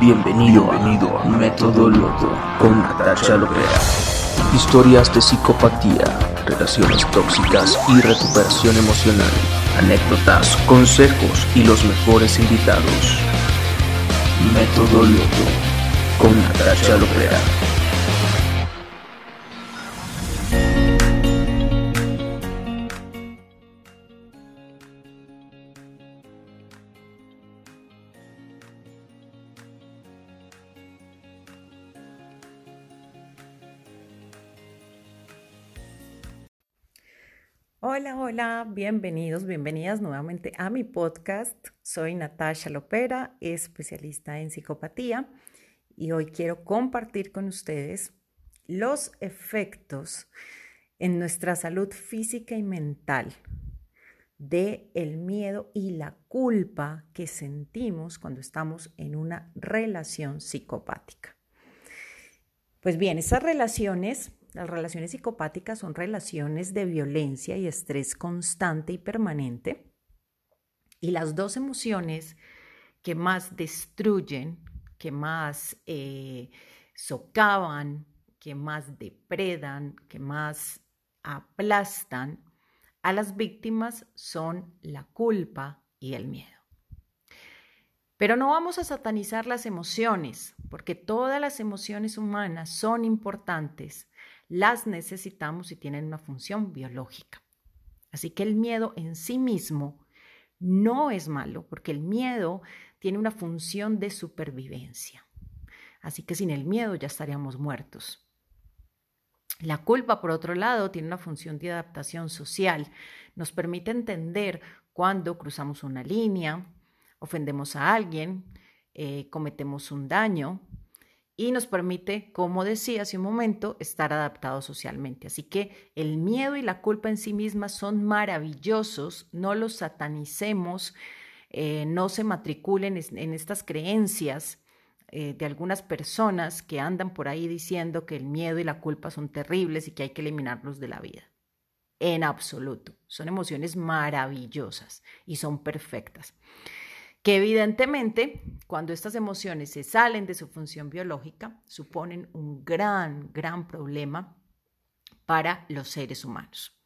Bienvenido, Bienvenido a Método Loto con Natasha Lopera. Historias de psicopatía, relaciones tóxicas y recuperación emocional. Anécdotas, consejos y los mejores invitados. Método Loto con Natasha Lopera. Hola, hola, bienvenidos, bienvenidas nuevamente a mi podcast. Soy Natasha Lopera, especialista en psicopatía, y hoy quiero compartir con ustedes los efectos en nuestra salud física y mental de el miedo y la culpa que sentimos cuando estamos en una relación psicopática. Pues bien, esas relaciones las relaciones psicopáticas son relaciones de violencia y estrés constante y permanente. Y las dos emociones que más destruyen, que más eh, socavan, que más depredan, que más aplastan a las víctimas son la culpa y el miedo. Pero no vamos a satanizar las emociones, porque todas las emociones humanas son importantes las necesitamos y tienen una función biológica. Así que el miedo en sí mismo no es malo, porque el miedo tiene una función de supervivencia. Así que sin el miedo ya estaríamos muertos. La culpa, por otro lado, tiene una función de adaptación social. Nos permite entender cuando cruzamos una línea, ofendemos a alguien, eh, cometemos un daño, y nos permite, como decía hace un momento, estar adaptados socialmente. Así que el miedo y la culpa en sí mismas son maravillosos, no los satanicemos, eh, no se matriculen en estas creencias eh, de algunas personas que andan por ahí diciendo que el miedo y la culpa son terribles y que hay que eliminarlos de la vida. En absoluto, son emociones maravillosas y son perfectas que evidentemente cuando estas emociones se salen de su función biológica suponen un gran, gran problema para los seres humanos.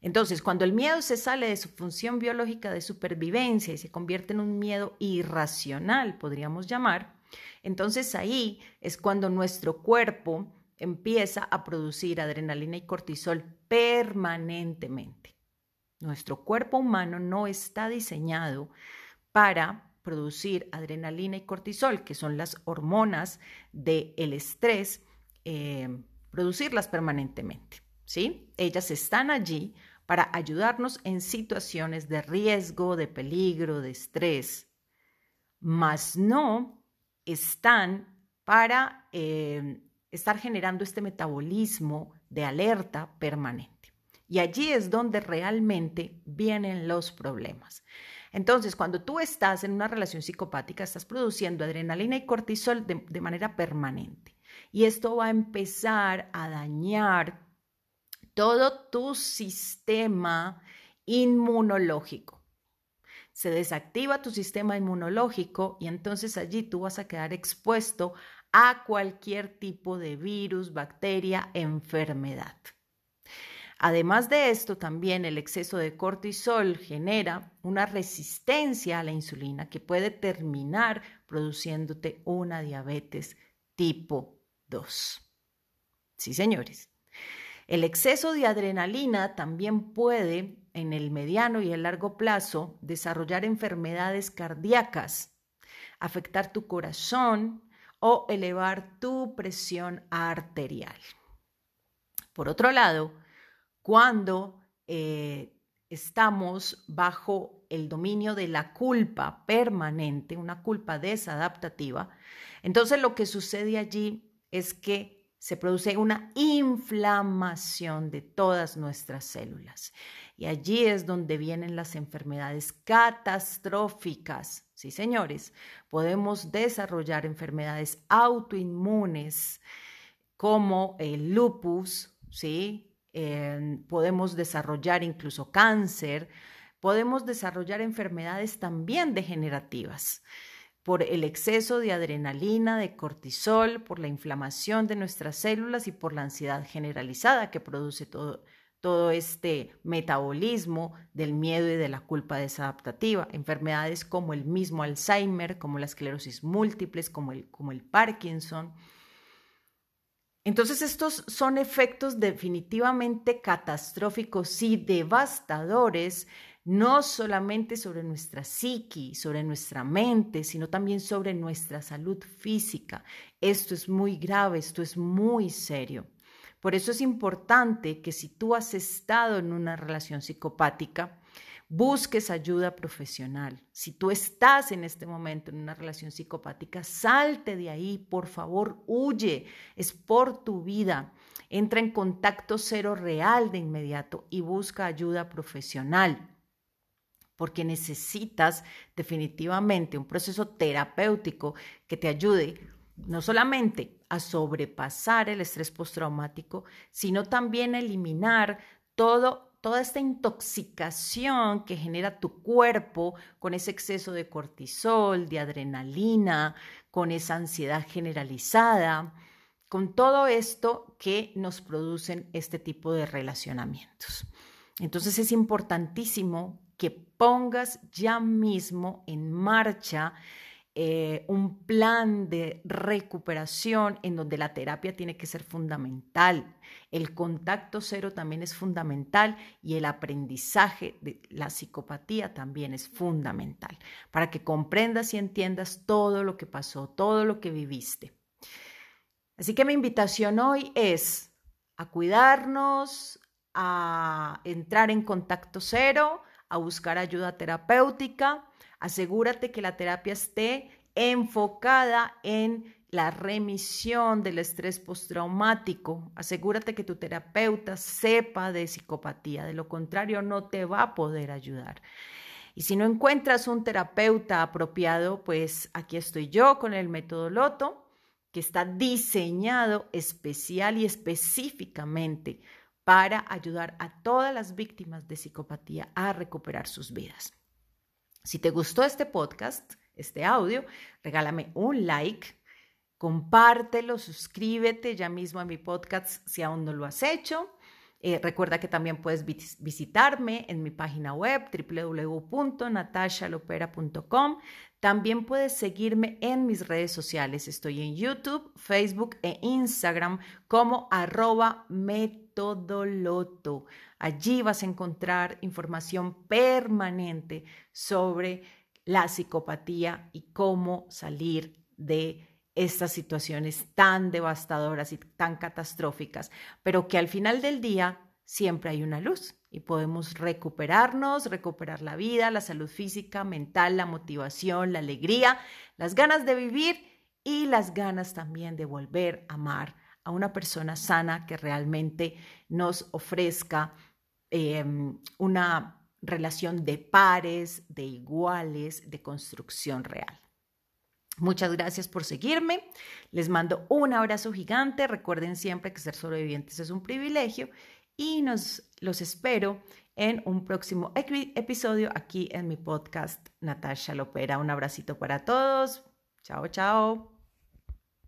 Entonces, cuando el miedo se sale de su función biológica de supervivencia y se convierte en un miedo irracional, podríamos llamar, entonces ahí es cuando nuestro cuerpo empieza a producir adrenalina y cortisol permanentemente. Nuestro cuerpo humano no está diseñado para producir adrenalina y cortisol, que son las hormonas del estrés, eh, producirlas permanentemente. ¿sí? Ellas están allí para ayudarnos en situaciones de riesgo, de peligro, de estrés, mas no están para eh, estar generando este metabolismo de alerta permanente. Y allí es donde realmente vienen los problemas. Entonces, cuando tú estás en una relación psicopática, estás produciendo adrenalina y cortisol de, manera permanente. Y esto va a empezar a dañar todo tu sistema inmunológico. Se desactiva tu sistema inmunológico y entonces allí tú vas a quedar expuesto a cualquier tipo de virus, bacteria, enfermedad. Además de esto, también el exceso de cortisol genera una resistencia a la insulina que puede terminar produciéndote una diabetes tipo 2. Sí, señores. El exceso de adrenalina también puede, en el mediano y el largo plazo, desarrollar enfermedades cardíacas, afectar tu corazón o elevar tu presión arterial. Por otro lado, cuando eh, estamos bajo el dominio de la culpa permanente, una culpa desadaptativa, entonces lo que sucede allí es que se produce una inflamación de todas nuestras células. Y allí es donde vienen las enfermedades catastróficas. Sí, señores, podemos desarrollar enfermedades autoinmunes como el lupus, ¿sí? Podemos desarrollar incluso cáncer, podemos desarrollar enfermedades también degenerativas por el exceso de adrenalina, de cortisol, por la inflamación de nuestras células y por la ansiedad generalizada que produce todo, todo este metabolismo del miedo y de la culpa desadaptativa. Enfermedades como el mismo Alzheimer, como la esclerosis múltiples, como el, como el Parkinson. Entonces estos son efectos definitivamente catastróficos y devastadores no solamente sobre nuestra psiqui, sobre nuestra mente, sino también sobre nuestra salud física. Esto es muy grave, esto es muy serio. Por eso es importante que si tú has estado en una relación psicopática, busques ayuda profesional. Si tú estás en este momento en una relación psicopática, salte de ahí, por favor, huye, es por tu vida. Entra en contacto cero real de inmediato y busca ayuda profesional porque necesitas definitivamente un proceso terapéutico que te ayude no solamente a sobrepasar el estrés postraumático, sino también a eliminar todo, toda esta intoxicación que genera tu cuerpo con ese exceso de cortisol, de adrenalina, con esa ansiedad generalizada, con todo esto que nos producen este tipo de relacionamientos. Entonces es importantísimo que pongas ya mismo en marcha eh, un plan de recuperación en donde la terapia tiene que ser fundamental. El contacto cero también es fundamental y el aprendizaje de la psicopatía también es fundamental para que comprendas y entiendas todo lo que pasó, todo lo que viviste. Así que mi invitación hoy es a cuidarnos, a entrar en contacto cero, a buscar ayuda terapéutica. Asegúrate que la terapia esté enfocada en la remisión del estrés postraumático. Asegúrate que tu terapeuta sepa de psicopatía, de lo contrario no te va a poder ayudar. Y si no encuentras un terapeuta apropiado, pues aquí estoy yo con el método Loto, que está diseñado especial y específicamente para ayudar a todas las víctimas de psicopatía a recuperar sus vidas. Si te gustó este podcast, este audio, regálame un like, compártelo, suscríbete ya mismo a mi podcast si aún no lo has hecho. Eh, recuerda que también puedes visitarme en mi página web www.natashalopera.com. También puedes seguirme en mis redes sociales. Estoy en YouTube, Facebook e Instagram como arroba metodoloto. Allí vas a encontrar información permanente sobre la psicopatía y cómo salir de estas situaciones tan devastadoras y tan catastróficas, pero que al final del día siempre hay una luz y podemos recuperarnos, recuperar la vida, la salud física, mental, la motivación, la alegría, las ganas de vivir y las ganas también de volver a amar a una persona sana que realmente nos ofrezca em, una relación de pares, de iguales, de construcción real. Muchas gracias por seguirme. Les mando un abrazo gigante. Recuerden siempre que ser sobrevivientes es un privilegio y nos los espero en un próximo episodio aquí en mi podcast Natasha Lopera. Un abracito para todos. Chao, chao.